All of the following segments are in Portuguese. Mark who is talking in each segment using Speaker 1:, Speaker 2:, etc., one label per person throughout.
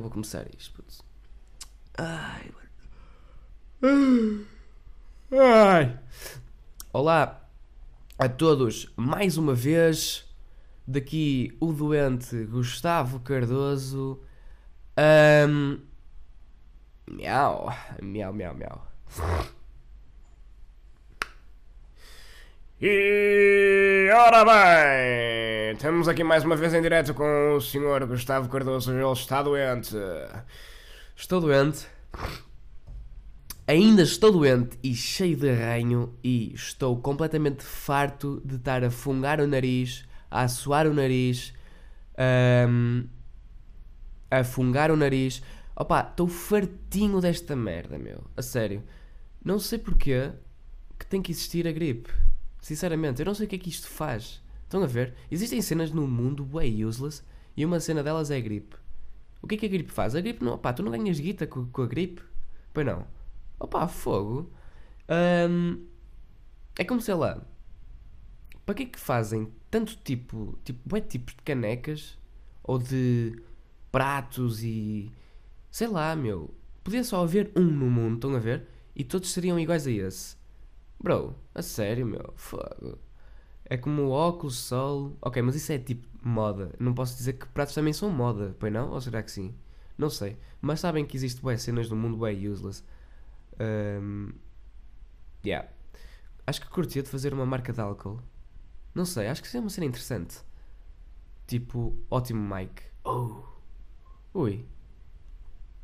Speaker 1: Eu vou começar isto? putz? Ai, mano. Ai. Olá a todos, mais uma vez, daqui o doente Gustavo Cardoso. Ahm, miau, miau, miau, miau. E ora bem, estamos aqui mais uma vez em direto com o senhor Gustavo Cardoso, ele está doente. Estou doente. Ainda estou doente e cheio de arranho e estou completamente farto de estar a fungar o nariz, a assoar o nariz, ahm, a fungar o nariz. Opa, estou fartinho desta merda, meu. A sério. Não sei porquê que tem que existir a gripe. Sinceramente, eu não sei o que é que isto faz. Estão a ver? Existem cenas no mundo way useless e uma cena delas é a gripe. O que é que a gripe faz? A gripe não. Opá, tu não ganhas guita com, com a gripe? Pois não. Opá, fogo. Ahm, é como sei lá. Para que é que fazem tanto tipo. Tipo, é tipos de canecas ou de pratos e. Sei lá, meu. Podia só haver um no mundo, estão a ver? E todos seriam iguais a esse. Bro, a sério, meu. Fogo. É como o óculos, sol. Ok, mas isso é tipo moda. Não posso dizer que pratos também são moda, pois não? Ou será que sim? Não sei. Mas sabem que existe bué cenas no mundo bué useless. Um, yeah. Acho que curtia de fazer uma marca de álcool. Não sei, acho que isso é uma cena interessante. Tipo, ótimo Mike. Oh. Ui.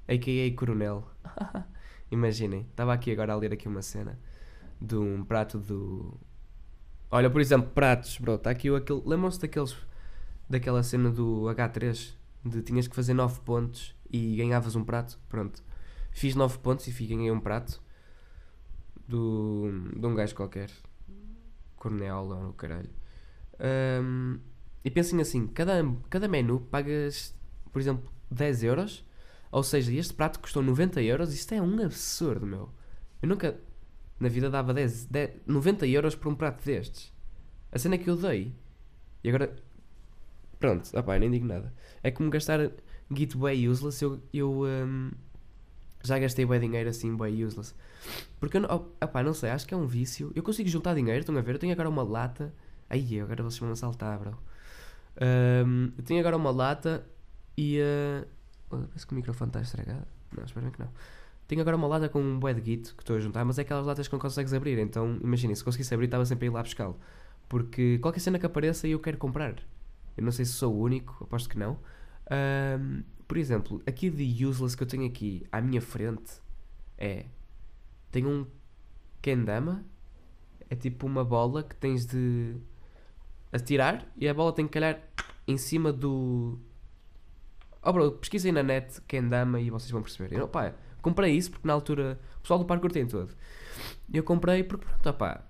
Speaker 1: A.K.A. Coronel. Imaginem, estava aqui agora a ler aqui uma cena de um prato do. Olha, por exemplo, pratos, bro. Está aqui aquele. Lembram-se daqueles. daquela cena do H3? De tinhas que fazer 9 pontos e ganhavas um prato? Pronto. Fiz 9 pontos e ganhei um prato. Do, de um gajo qualquer. Coronel ou caralho. Ahm, e pensem assim: cada, cada menu pagas, por exemplo, 10 euros. Ou seja, este prato custou 90 euros. Isto é um absurdo, meu. Eu nunca na vida dava 10, 10, 90 euros por um prato destes. A cena que eu dei. E agora. Pronto, opá, nem digo nada. É como gastar Git way useless. Eu, eu hum, já gastei bem dinheiro assim, bem useless. Porque eu não, opá, não sei, acho que é um vício. Eu consigo juntar dinheiro, estão a ver? Eu tenho agora uma lata. Aí, agora vocês vão assaltar, bro. Hum, eu tenho agora uma lata e. Uh, parece que o microfone está estragado. Não, espero bem que não. Tenho agora uma lata com um bué de que estou a juntar, mas é aquelas latas que não consegues abrir. Então, imaginem, se conseguisse abrir, estava sempre a ir lá buscá-lo. Porque qualquer cena que apareça eu quero comprar. Eu não sei se sou o único, aposto que não. Ahm, por exemplo, aqui de useless que eu tenho aqui à minha frente é. Tenho um kendama. É tipo uma bola que tens de atirar e a bola tem que calhar em cima do. Oh bro, pesquisem na net kendama e vocês vão perceber. Eu, comprei isso porque na altura o pessoal do parkour tem todo. Eu comprei porque pronto, opá,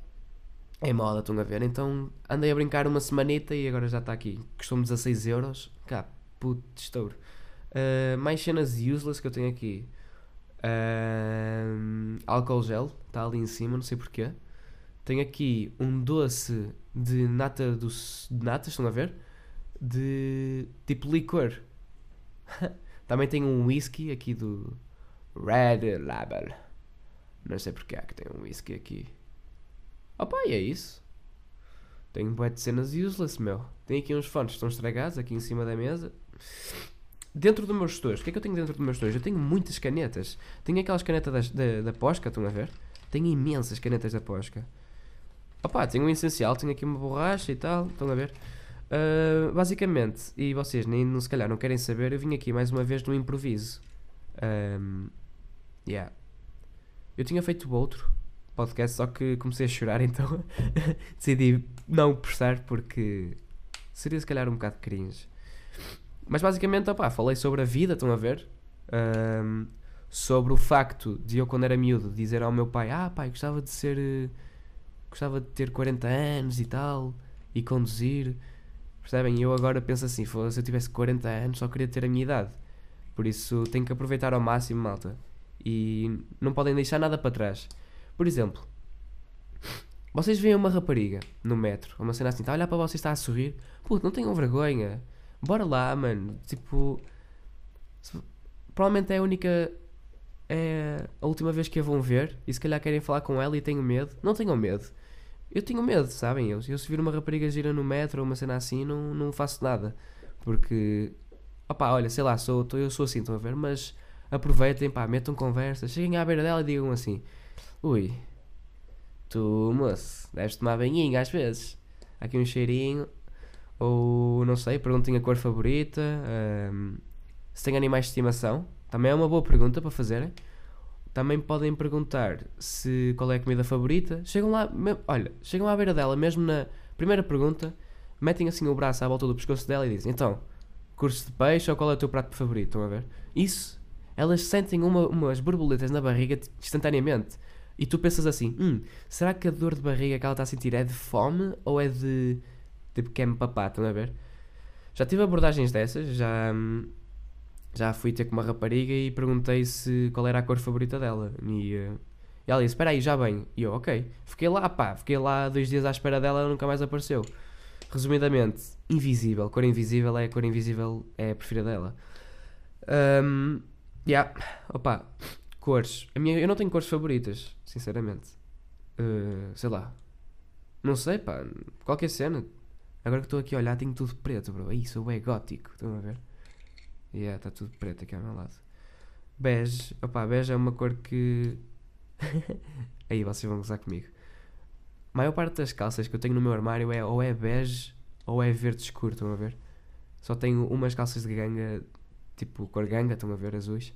Speaker 1: é moda, estão a ver. Então andei a brincar uma semanita e agora já está aqui. Custou-me 16 euros. Cá, puto estouro. Uh, mais cenas useless que eu tenho aqui. Uh, álcool gel, está ali em cima, não sei porquê. Tenho aqui um doce de nata do, de nata, estão a ver? De tipo licor. Também tenho um whisky aqui do Red Label. Não sei porque é que tem um whisky aqui. Opa, e é isso. Tenho um bué de cenas useless, meu. Tenho aqui uns fones que estão estragados aqui em cima da mesa. Dentro do meu estojo, o que é que eu tenho dentro do meu estojo? Eu tenho muitas canetas. Tenho aquelas canetas das- da, da Posca, estão a ver? Tenho imensas canetas da Posca. Opa, tenho um essencial, tenho aqui uma borracha e tal, estão a ver? Ah, basicamente, e vocês nem se calhar não querem saber, eu vim aqui mais uma vez no improviso. Ahm, yeah. Eu tinha feito outro podcast, só que comecei a chorar, então decidi não prestar porque seria se calhar um bocado cringe. Mas basicamente, opá, falei sobre a vida, estão a ver? Ahm, sobre o facto de eu, quando era miúdo, dizer ao meu pai: Ah, pai, gostava de ser. Gostava de ter 40 anos e tal, e conduzir. Percebem? Eu agora penso assim: "Foda-se, se eu tivesse 40 anos, só queria ter a minha idade. Por isso, tenho que aproveitar ao máximo, malta. E não podem deixar nada para trás. Por exemplo, vocês veem uma rapariga no metro, uma cena assim, está a olhar para vocês está a sorrir. Puto, não tenham vergonha. Bora lá, mano. Tipo, se- provavelmente é a única. É a última vez que a vão ver e se calhar querem falar com ela e tenho medo. Não tenham medo. Eu tenho medo, sabem? Eu, eu se vir uma rapariga gira no metro ou uma cena assim, não, não faço nada. Porque, opá, olha, sei lá, sou, tô- eu sou assim, estão a ver? Mas aproveitem, pá, metam conversa, cheguem à beira dela e digam assim: Ui, tu, moço, deves tomar banhinho às vezes. Aqui um cheirinho. Ou, não sei, perguntem a cor favorita. ahm, se tem animais de estimação. Também é uma boa pergunta para fazerem. Também podem perguntar se qual é a comida favorita. Chegam lá, me- olha, chegam à beira dela, mesmo na primeira pergunta, metem assim o braço à volta do pescoço dela e dizem: Então, curso de peixe ou qual é o teu prato favorito? Estão a ver? Isso, elas sentem uma- umas borboletas na barriga instantaneamente. E tu pensas assim: Hum, será que a dor de barriga que ela está a sentir é de fome ou é de. tipo, quer-me papar? Estão a ver? Já tive abordagens dessas, já. hum, já fui ter com uma rapariga e perguntei se qual era a cor favorita dela. E, eh, e ela disse: Espera aí, já bem. E eu, ok. Fiquei lá, pá, fiquei lá dois dias à espera dela, ela nunca mais apareceu. Resumidamente, invisível. Cor invisível é a cor invisível, é a preferida dela. Um, yeah. Opa, cores. A minha, eu não tenho cores favoritas, sinceramente. Uh, sei lá. Não sei, pá. Qualquer cena. Agora que estou aqui a olhar, tenho tudo preto, bro. Isso é gótico. Estão a ver? Yeah, está tudo preto aqui ao meu lado. Bege, opá, bege é uma cor que. Aí vocês vão gozar comigo. A maior parte das calças que eu tenho no meu armário é ou é bege ou é verde escuro, estão a ver? Só tenho umas calças de ganga, tipo cor ganga, estão a ver, azuis.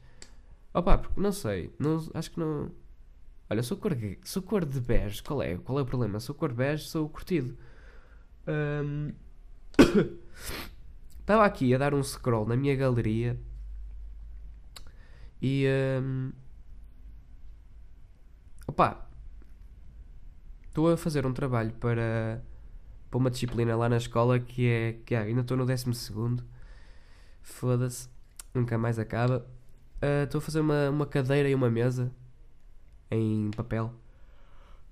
Speaker 1: Opá, porque não sei, não, acho que não. Olha, sou cor, sou cor de bege, qual é? Qual é o problema? Sou cor bege, sou curtido. Estava aqui a dar um scroll na minha galeria e. hum, Opa! Estou a fazer um trabalho para, para uma disciplina lá na escola que é. Que é ainda estou no 12. Foda-se, nunca mais acaba. Ah, Estou a fazer uma, uma cadeira e uma mesa em papel.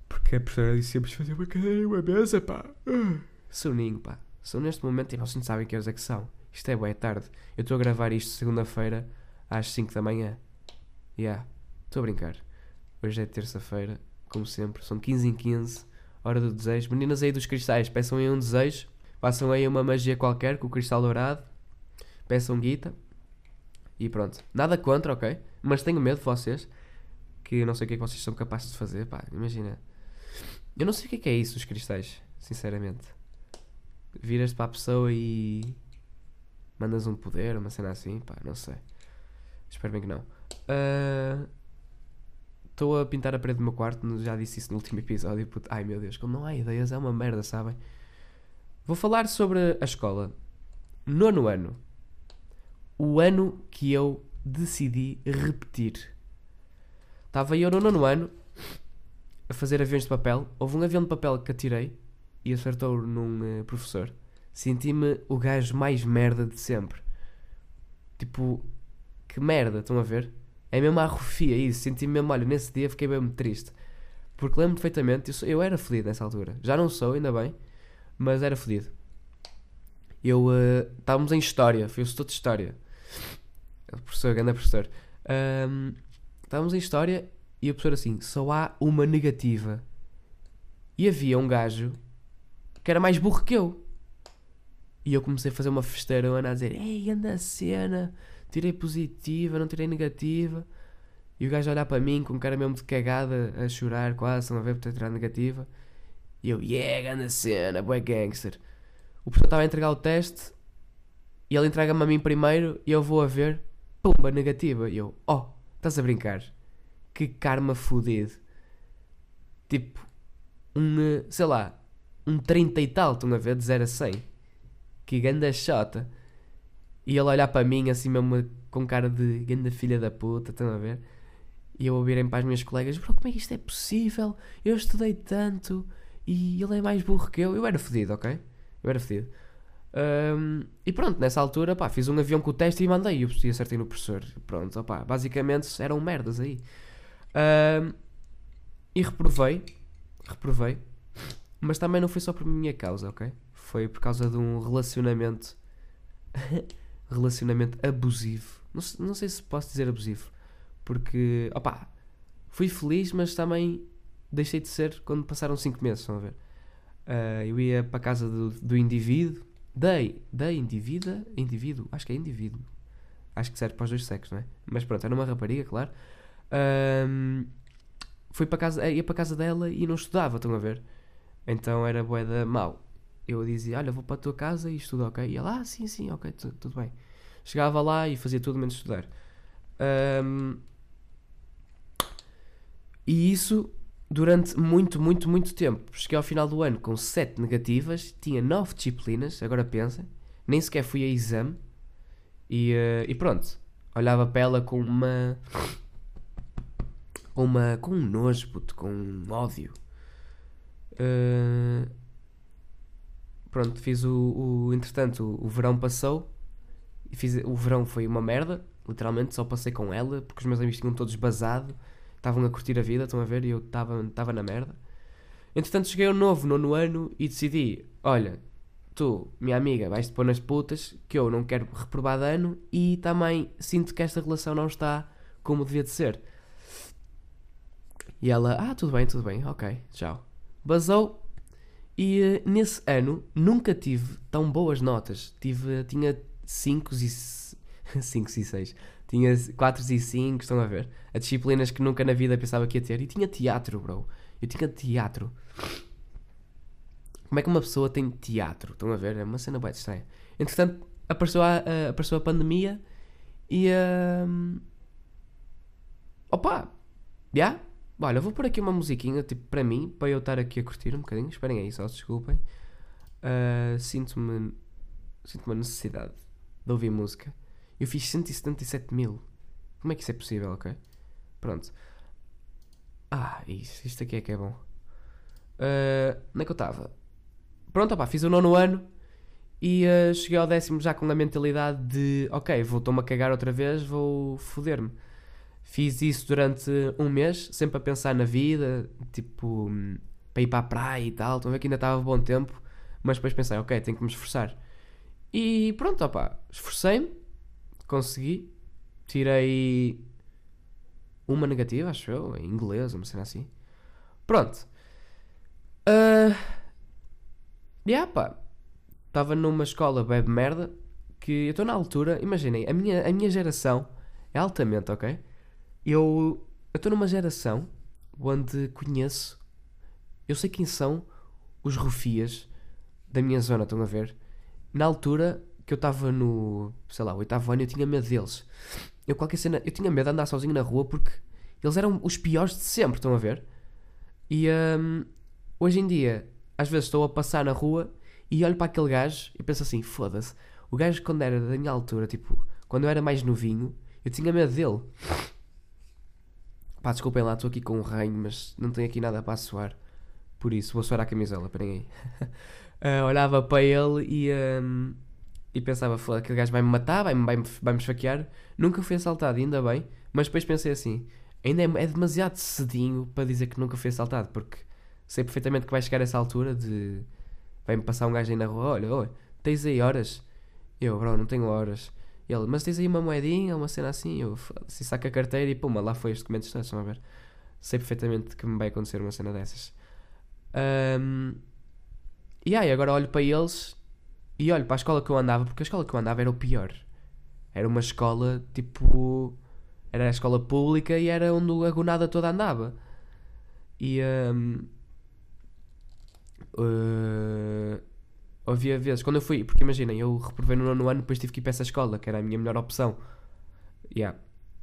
Speaker 1: Porque a professora disse sempre fazer uma cadeira e uma mesa, pá. Ah, Soninho, pá. São neste momento e vocês não sabem que horas é que são. Isto é boa, é tarde. Eu estou a gravar isto segunda-feira às 5 da manhã. Yeah, estou a brincar. Hoje é terça-feira, como sempre. São 15 em 15, hora do desejo. Meninas aí dos cristais, peçam aí um desejo. Façam aí uma magia qualquer com o cristal dourado. Peçam guita. E pronto. Nada contra, ok? Mas tenho medo de vocês. Que não sei o que é que vocês são capazes de fazer, pá. Imagina. Eu não sei o que é que é isso, os cristais. Sinceramente viras para a pessoa e mandas um poder, uma cena assim, pá, não sei. Espero bem que não. Ah, Estou a pintar a parede do meu quarto, já disse isso no último episódio. puto. Ai meu Deus, como não há ideias, é uma merda, sabem? Vou falar sobre a escola. Nono ano. O ano que eu decidi repetir. Estava eu no nono ano a fazer aviões de papel. Houve um avião de papel que atirei e acertou num eh, professor. Senti-me o gajo mais merda de sempre. Tipo, que merda, estão a ver? É mesmo a arrofia isso. Senti-me mesmo, olha, nesse dia fiquei mesmo triste. Porque lembro perfeitamente, eu, sou- eu era fodido nessa altura. Já não sou, ainda bem, mas era fodido. Eu, eh, estávamos em História, foi o de História. O professor, grande professor. Ahm, estávamos em História e o professor assim, só há uma negativa. E havia um gajo que era mais burro que eu. E eu comecei a fazer uma festeirona a dizer: Ei, anda a cena, tirei positiva, não tirei negativa. E o gajo a olhar para mim com cara mesmo de cagada, a chorar quase, estão a ver por ter tirado negativa. E eu, yeah, a cena, boé gangster. O professor estava a entregar o teste e ele entrega-me a mim primeiro e eu vou a ver, pumba, negativa. E eu, oh, estás a brincar? Que karma fodido. Tipo, um, sei lá, um 30 e tal, estão a ver, de 0 a 100. que ganda chota. E ele olhar para mim assim mesmo com cara de ganda filha da puta, estão a ver? E eu ouvirem para as minhas colegas, bro, como é que isto é possível? Eu estudei tanto e ele é mais burro que eu. Eu era fedido, ok? Eu era fedido. Um, e pronto, nessa altura, pá, fiz um avião com o teste e mandei e acertei no professor. Pronto, opá, basicamente eram merdas aí. Um, e reprovei, reprovei, mas também não foi só por minha causa, ok? Foi por causa de um relacionamento, relacionamento abusivo. Não, não sei se posso dizer abusivo, porque, opá, fui feliz, mas também deixei de ser quando passaram 5 meses, estão a ver? Uh, eu ia para a casa do, do indivíduo, da, da indivídua, indivíduo, acho que é indivíduo, acho que serve para os dois sexos, não é? Mas pronto, era uma rapariga, claro. Um, fui para casa, ia para casa dela e não estudava, estão a ver? Então era boeda mau. Eu dizia, olha, vou para a tua casa e estudo, ok? E ela, ah, sim, sim, ok, tudo, tudo bem. Chegava lá e fazia tudo menos estudar. Um, e isso durante muito, muito, muito tempo. Cheguei ao final do ano com 7 negativas, tinha 9 disciplinas, agora pensem, nem sequer fui a exame. E, uh, e pronto, olhava para ela com uma. com uma. com um nojo, com um ódio. Uh, pronto, fiz o, o. entretanto, o, o verão passou. Fiz, o verão foi uma merda, literalmente, só passei com ela, porque os meus amigos tinham todos basado estavam a curtir a vida, estão a ver, e eu estava na merda. Entretanto, cheguei ao novo, nono ano, e decidi: olha, tu, minha amiga, vais-te pôr nas putas, que eu não quero reprovar de ano, e também sinto que esta relação não está como devia de ser. E ela, ah, tudo bem, tudo bem, ok, tchau. Basou, e uh, nesse ano nunca tive tão boas notas. Tive, tinha 5 e 5 e 6. Tinha 4 e 5, estão a ver? A disciplinas que nunca na vida pensava que ia ter. E tinha teatro, bro. Eu tinha teatro. Como é que uma pessoa tem teatro? Estão a ver? É uma cena bem estranha. Entretanto, apareceu a, apareceu a pandemia e. Uh... Opa! Já? Yeah? Olha, vou pôr aqui uma musiquinha, tipo, para mim, para eu estar aqui a curtir um bocadinho. Esperem aí, só desculpem. Uh, Sinto-me. Sinto-me a necessidade de ouvir música. Eu fiz 177 mil. Como é que isso é possível, ok? Pronto. Ah, isso, isto aqui é que é bom. Uh, onde é que eu estava? Pronto, opá, fiz o nono ano e uh, cheguei ao décimo já com a mentalidade de ok, voltou-me a cagar outra vez, vou foder-me. Fiz isso durante um mês, sempre a pensar na vida, tipo, para ir para a praia e tal. Estão a ver que ainda estava bom tempo, mas depois pensei, ok, tenho que me esforçar. E pronto, opá, esforcei-me consegui. Tirei uma negativa, acho eu, em inglês, uma cena assim. Pronto. Uh, yeah, pá. Estava numa escola web merda que eu estou na altura, imaginem, a minha, a minha geração é altamente, ok? Eu estou numa geração onde conheço, eu sei quem são os rufias da minha zona, estão a ver? Na altura que eu estava no, sei lá, oitavo ano eu tinha medo deles. Eu qualquer cena, eu tinha medo de andar sozinho na rua porque eles eram os piores de sempre, estão a ver? E um, hoje em dia, às vezes estou a passar na rua e olho para aquele gajo e penso assim, foda-se, o gajo quando era da minha altura, tipo, quando eu era mais novinho, eu tinha medo dele. Pá, desculpem lá, estou aqui com um reino, mas não tenho aqui nada para suar. Por isso, vou suar a camisola, esperem aí. uh, olhava para ele e... Um, e pensava, foda, aquele gajo vai-me matar, vai-me vai vai esfaquear. Nunca fui assaltado, ainda bem. Mas depois pensei assim, ainda é, é, demasiado cedinho para dizer que nunca fui assaltado, porque sei perfeitamente que vai chegar essa altura de vai-me passar um gajo aí na rua, olha, olha, tens aí horas? Eu, bro, não tenho horas. Ele, mas tens aí uma moedinha, uma cena assim? Eu, se saca a carteira e puma, lá foi os documentos todos, estão a ver? Sei perfeitamente que me vai acontecer uma cena dessas. Um, e aí, agora olho para eles e olho para a escola que eu andava, porque a escola que eu andava era o pior. Era uma escola tipo. Era a escola pública e era onde a gonada toda andava. E. Um, uh, havia vezes, quando eu fui, porque imaginem, eu reprovei no nono ano, depois tive que ir para essa escola, que era a minha melhor opção. Yeah.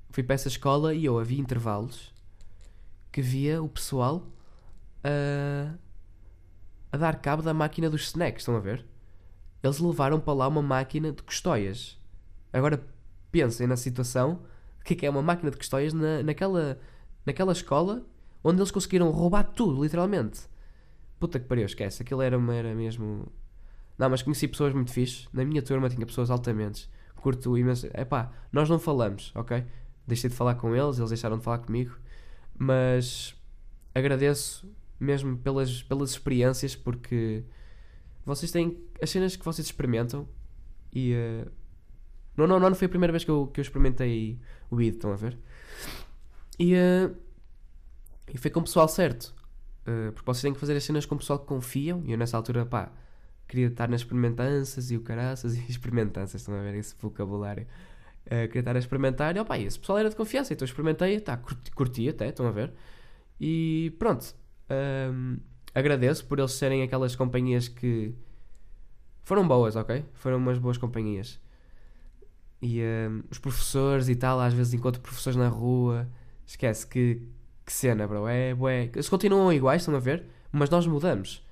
Speaker 1: Fui para essa escola e eu havia intervalos que via o pessoal a, a dar cabo da máquina dos snacks, estão a ver? Eles levaram para lá uma máquina de custóias. Agora pensem na situação, o que é que é uma máquina de custóias na, naquela, naquela escola onde eles conseguiram roubar tudo, literalmente. Puta que pariu, esquece. Aquilo era, era mesmo. Não, mas conheci pessoas muito fixes. Na minha turma tinha pessoas altamente. Curto imenso. Epá, nós não falamos, ok? Deixei de falar com eles, eles deixaram de falar comigo. Mas agradeço mesmo pelas, pelas experiências, porque vocês têm as cenas que vocês experimentam e. Uh, não, não, não foi a primeira vez que eu, que eu experimentei o ID, estão a ver? E, uh, e foi com o pessoal certo. Uh, porque vocês têm que fazer as cenas com o pessoal que confiam. E eu nessa altura, pá, queria estar nas experimentanças e o caraças e experimentanças, estão a ver esse vocabulário. Uh, queria estar a experimentar e, opa, esse pessoal era de confiança, então eu experimentei, tá, curti, curti até, estão a ver? E pronto, um, agradeço por eles serem aquelas companhias que foram boas, ok? Foram umas boas companhias. E um, os professores e tal, às vezes encontro professores na rua, esquece que, que cena, bro. É, bué. Eles continuam iguais, estão a ver? Mas nós mudamos.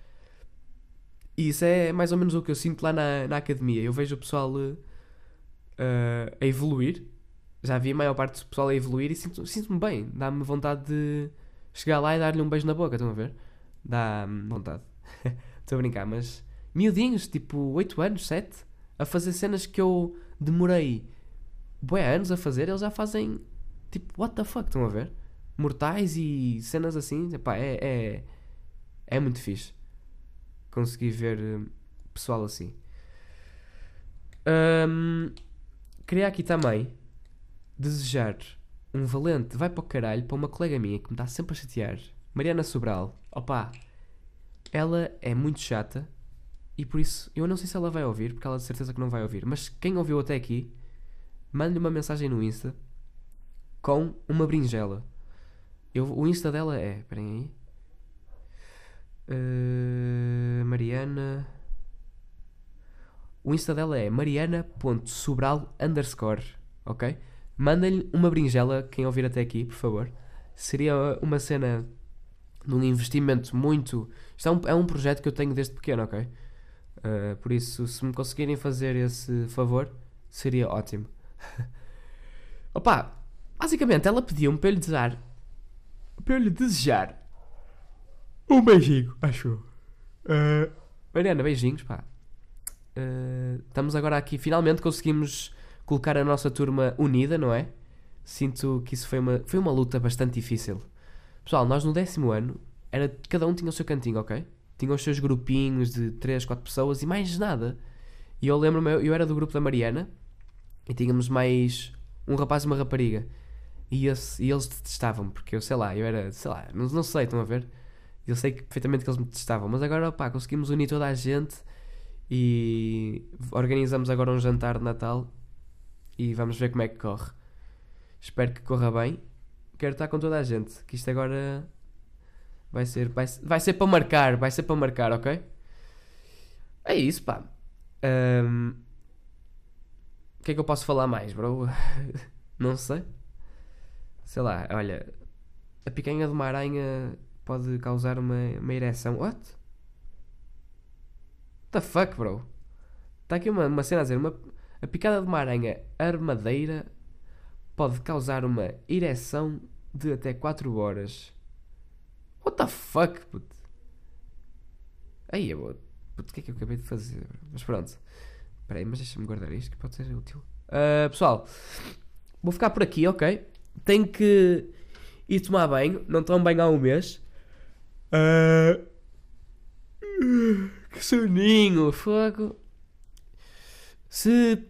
Speaker 1: E isso é mais ou menos o que eu sinto lá na, na academia. Eu vejo o pessoal uh, a evoluir. Já vi a maior parte do pessoal a evoluir e sinto-me sinto bem. Dá-me vontade de chegar lá e dar-lhe um beijo na boca, estão a ver? Dá-me vontade. Estou a brincar, mas miudinhos, tipo 8 anos, 7, a fazer cenas que eu demorei bué anos a fazer, eles já fazem tipo, what the fuck, estão a ver? Mortais e cenas assim, epá, é, é, é muito fixe consegui ver uh, pessoal assim. Um, queria aqui também desejar um valente vai para o caralho para uma colega minha que me está sempre a chatear, Mariana Sobral. Opa, ela é muito chata e por isso eu não sei se ela vai ouvir, porque ela de certeza que não vai ouvir. Mas quem ouviu até aqui, mande-lhe uma mensagem no Insta com uma brinjela. Eu, o Insta dela é. Esperem aí. Uh, Mariana. O Insta dela é mariana.sobral underscore. Ok? Mandem-lhe uma brinjela, quem ouvir até aqui, por favor. Seria uma cena de um investimento muito. Isto é um, é um projeto que eu tenho desde pequeno, ok? Uh, por isso, se me conseguirem fazer esse favor, seria ótimo. Opa, basicamente ela pediu-me para lhe desejar. Para lhe desejar um beijinho, acho. Uh, Mariana, beijinhos, pá. Uh, estamos agora aqui, finalmente conseguimos colocar a nossa turma unida, não é? Sinto que isso foi uma, foi uma luta bastante difícil. Pessoal, nós no décimo ano, era, cada um tinha o seu cantinho, ok? Tinha os seus grupinhos de 3, 4 pessoas e mais nada. E eu lembro-me, eu, era do grupo da Mariana e tínhamos mais um rapaz e uma rapariga. E, esse, e eles detestavam-me, porque eu sei lá, eu era, sei lá, não, não sei, estão a ver? Eu sei que, perfeitamente que eles me testavam, mas agora pá, conseguimos unir toda a gente e organizamos agora um jantar de Natal e vamos ver como é que corre. Espero que corra bem. Quero estar com toda a gente, que isto agora vai ser, vai, vai ser para marcar, vai ser para marcar, ok? É isso, pá. Um, o que é que eu posso falar mais, bro? Não sei. Sei lá, olha, a picanha de uma aranha pode causar uma, uma ereção. What? What the fuck, bro? Está aqui uma, uma cena a dizer: uma, a picada de uma aranha armadeira pode causar uma ereção de até 4 horas. What the fuck, puto? Aí, eu, puto, o que é que eu acabei de fazer? Mas pronto. Espera aí, mas deixa-me guardar isto que pode ser útil. Uh, pessoal, vou ficar por aqui, ok? Tenho que ir tomar banho. Não tomo banho há um mês. Uh... Que soninho, fogo. Se.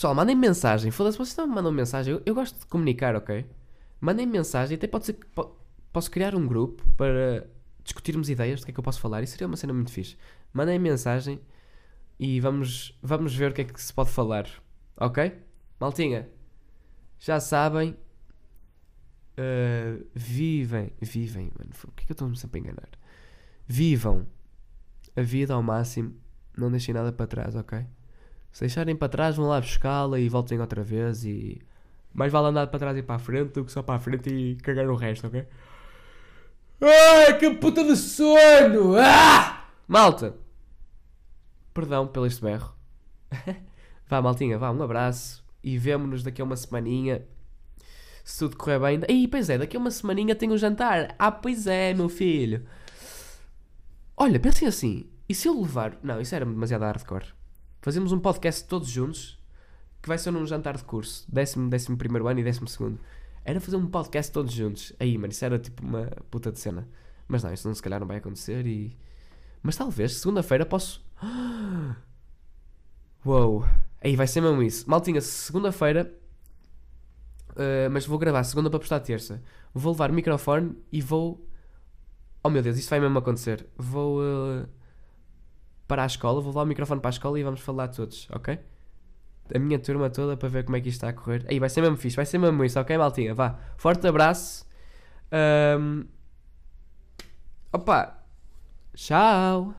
Speaker 1: Pessoal, mandem mensagem. Foda-se, vocês não me mandam mensagem. Eu, eu, gosto de comunicar, ok? Mandem mensagem. Até pode ser que. Posso criar um grupo para discutirmos ideias do que é que eu posso falar. Isso seria uma cena muito fixe. Mandem mensagem e vamos, vamos ver o que é que se pode falar. Ok? Maltinha, já sabem, Uh, vivem, vivem, mano. Por que, que eu estou-me sempre a enganar? Vivam a vida ao máximo, não deixem nada para trás, ok? Se deixarem para trás, vão lá buscá-la e voltem outra vez e. Mais vale andar para trás e para a frente do que só para a frente e cagar o resto, ok? Ai, que puta de sono! Ah! Malta! Perdão pelo este berro. vá, maltinha, vá, um abraço. E vemo-nos daqui a uma semaninha. Se tudo correr bem. Ih, pois é, daqui a uma semaninha tenho um jantar. Ah, pois é, meu filho. Olha, pensem assim. E se eu levar. Não, isso era demasiado hardcore. Fazemos um podcast todos juntos. Que vai ser num jantar de curso. Décimo, décimo primeiro ano e décimo segundo. Era fazer um podcast todos juntos. Aí, mano, isso era tipo uma puta de cena. Mas não, isso não, se calhar não vai acontecer e. Mas talvez, segunda-feira posso. Uou! Aí vai ser mesmo isso. Maltinha, segunda-feira. Uh, mas vou gravar segunda para postar terça. Vou levar o microfone e vou. Oh meu Deus, isto vai mesmo acontecer. Vou. Uh, para a escola, vou levar o microfone para a escola e vamos falar todos, ok? A minha turma toda para ver como é que isto está a correr. Aí vai ser mesmo fixe, vai ser mesmo isso, ok, Maltinha? Vá. Forte abraço. Um... Opa! Tchau!